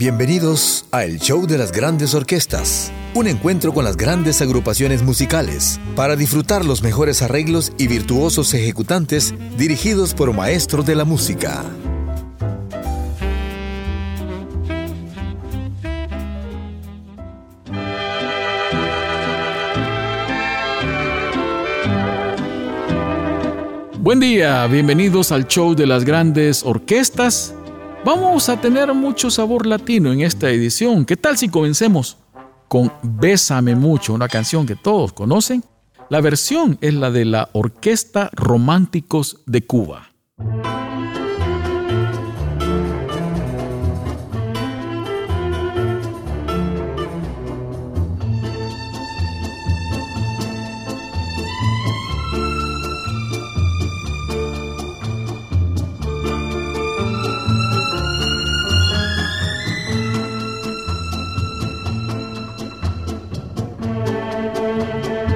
Bienvenidos a El Show de las Grandes Orquestas, un encuentro con las grandes agrupaciones musicales para disfrutar los mejores arreglos y virtuosos ejecutantes dirigidos por maestros de la música. Buen día, bienvenidos al show de las grandes orquestas. Vamos a tener mucho sabor latino en esta edición. ¿Qué tal si comencemos con Bésame mucho, una canción que todos conocen? La versión es la de la Orquesta Románticos de Cuba. El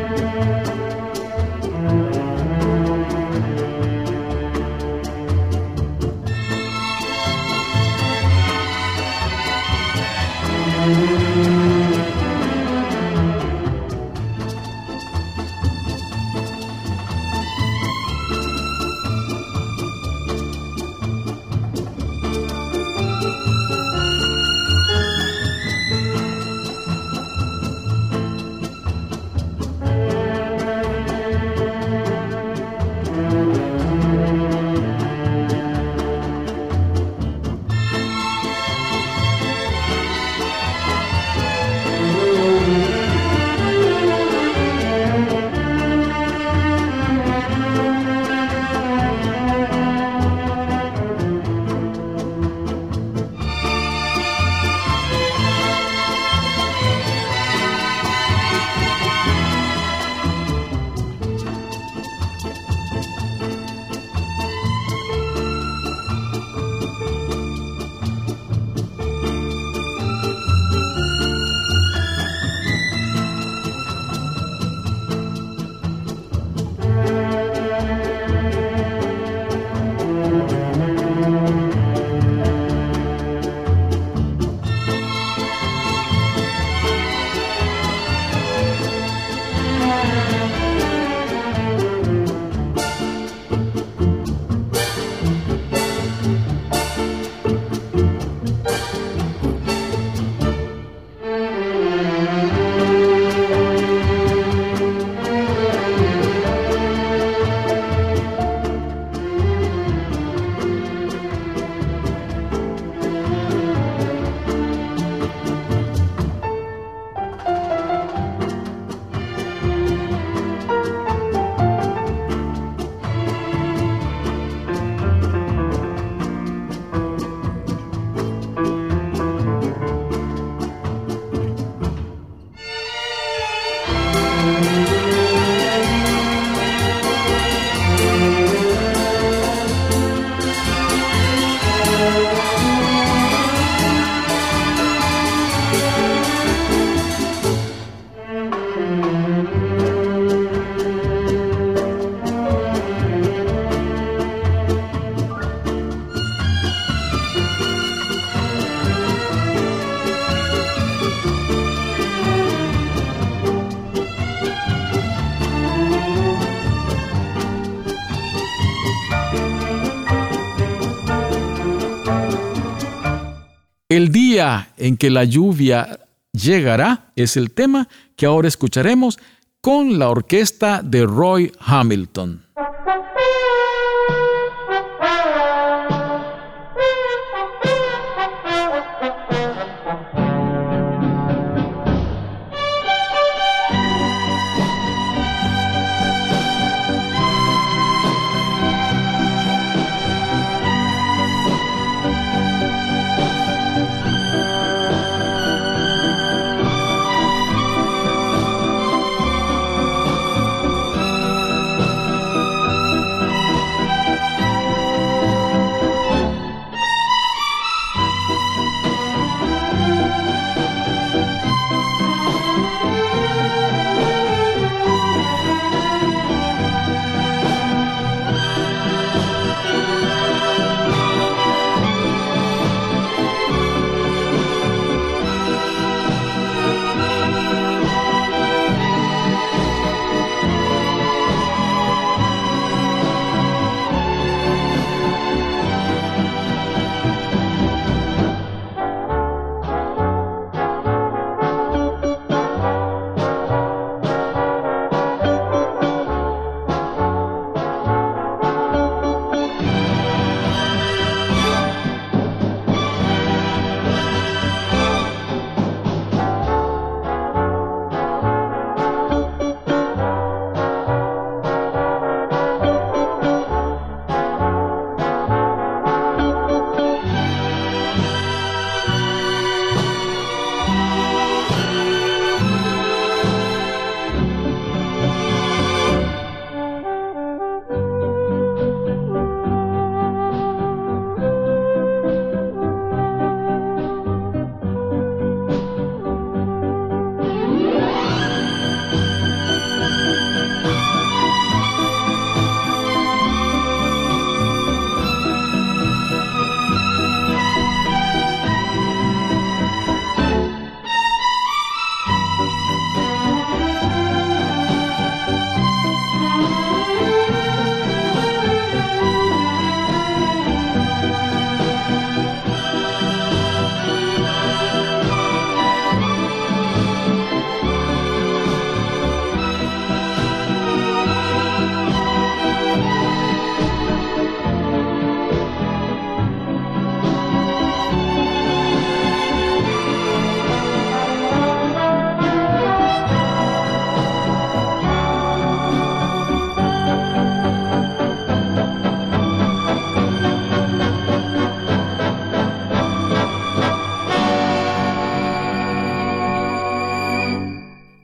en que la lluvia llegará es el tema que ahora escucharemos con la orquesta de Roy Hamilton.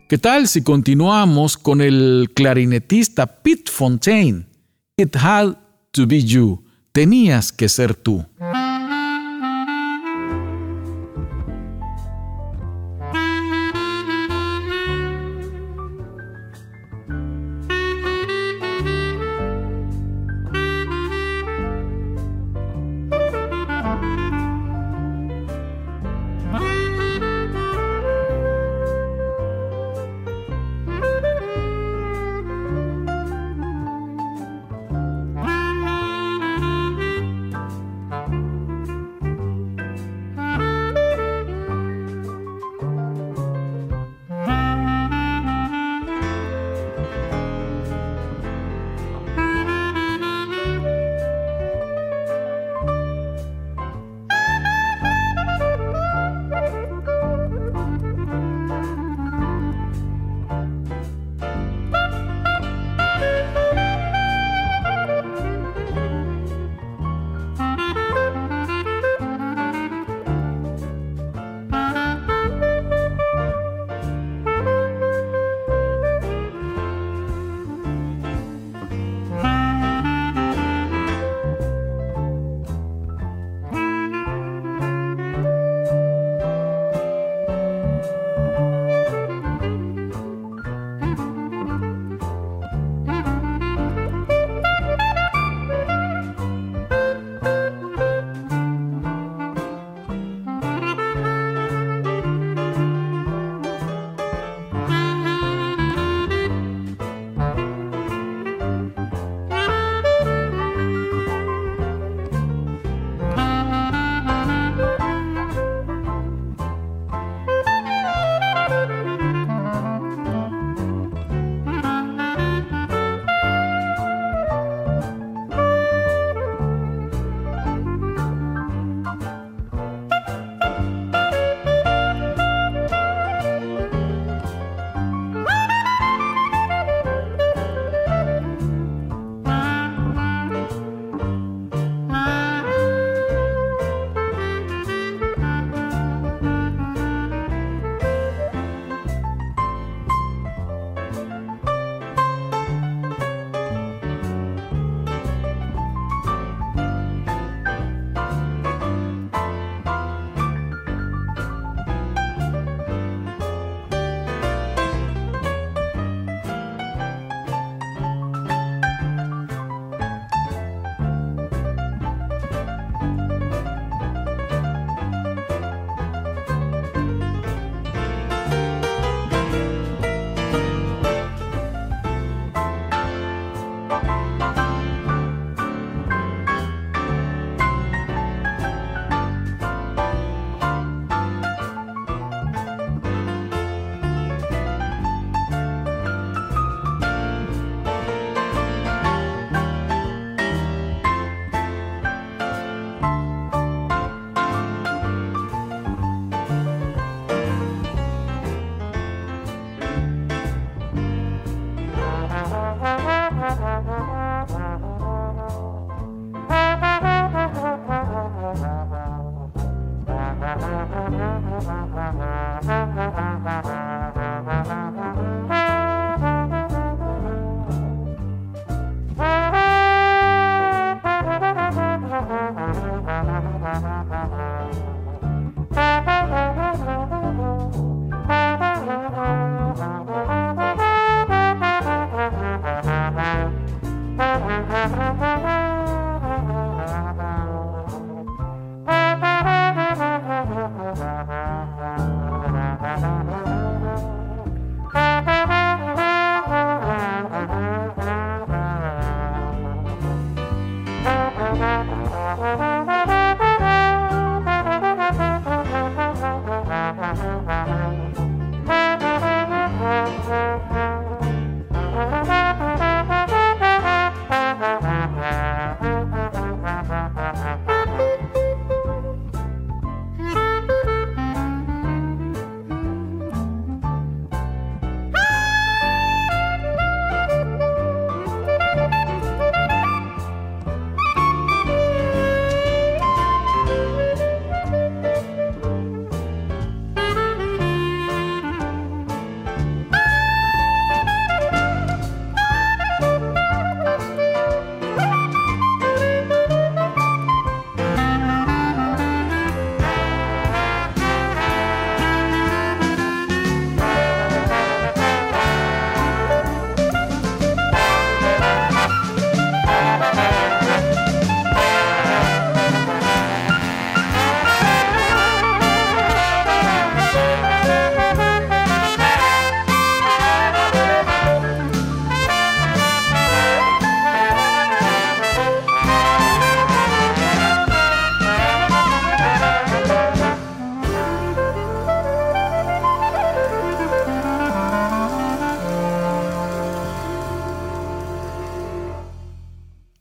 ¿Qué tal si continuamos con el clarinetista Pete Fontaine? It had to be you. Tenías que ser tú.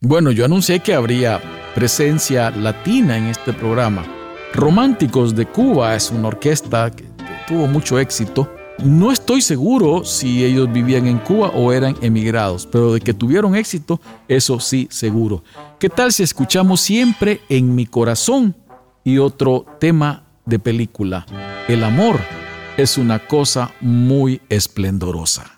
Bueno, yo anuncié que habría presencia latina en este programa. Románticos de Cuba es una orquesta que tuvo mucho éxito. No estoy seguro si ellos vivían en Cuba o eran emigrados, pero de que tuvieron éxito, eso sí, seguro. ¿Qué tal si escuchamos siempre en mi corazón? Y otro tema de película, el amor es una cosa muy esplendorosa.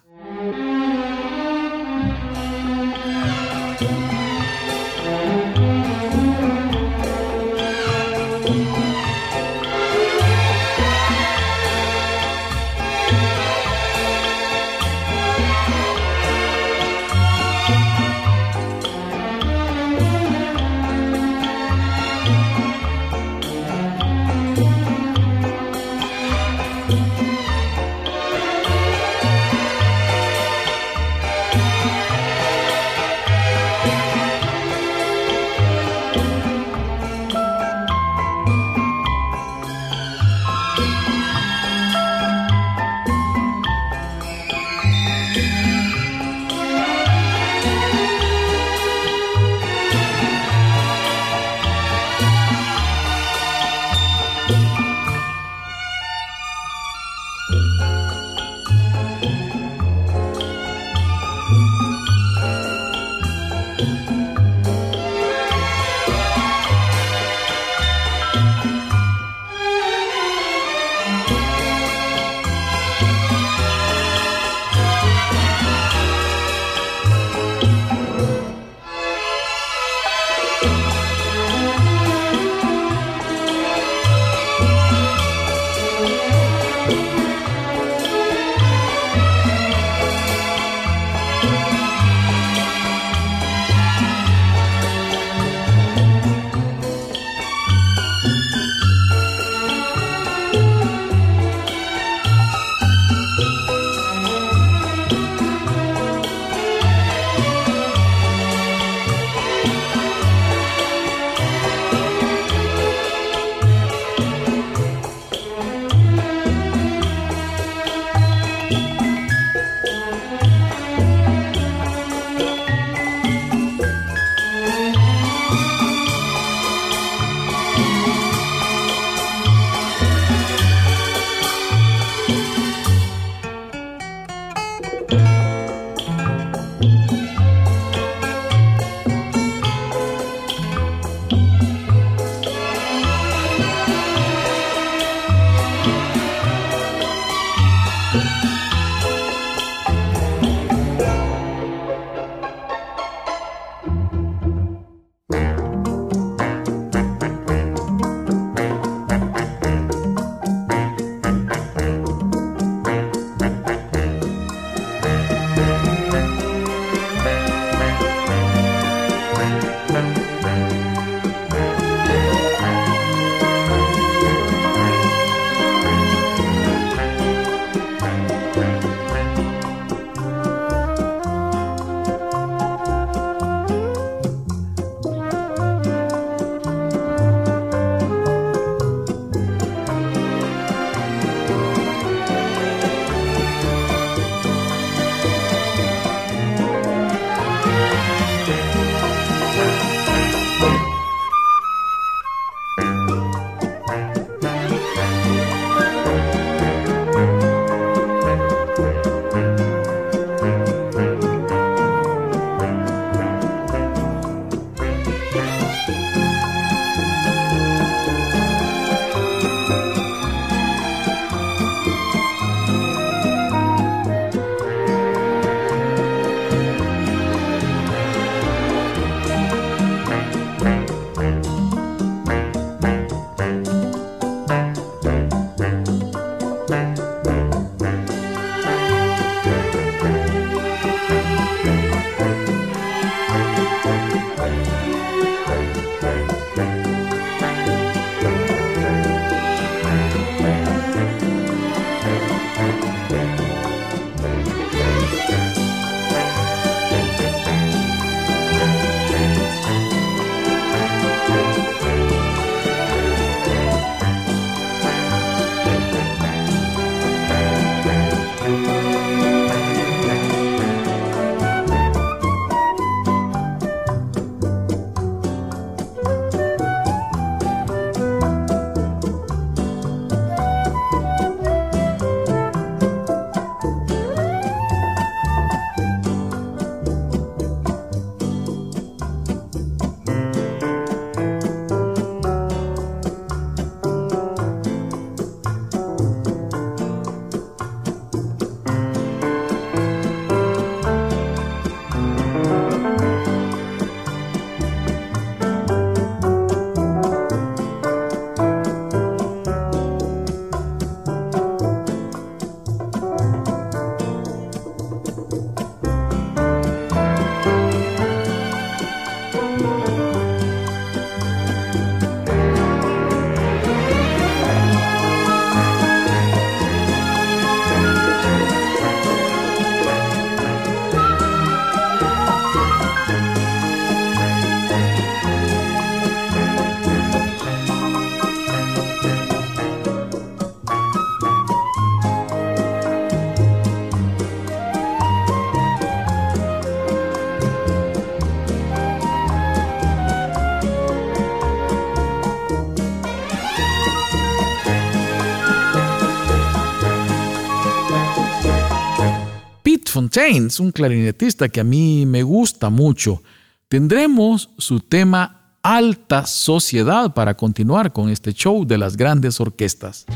Fontaine, un clarinetista que a mí me gusta mucho. Tendremos su tema Alta Sociedad para continuar con este show de las grandes orquestas.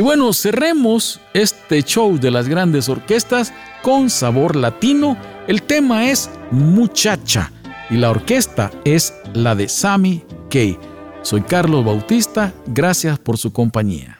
Y bueno, cerremos este show de las grandes orquestas con sabor latino. El tema es Muchacha y la orquesta es la de Sammy Kay. Soy Carlos Bautista, gracias por su compañía.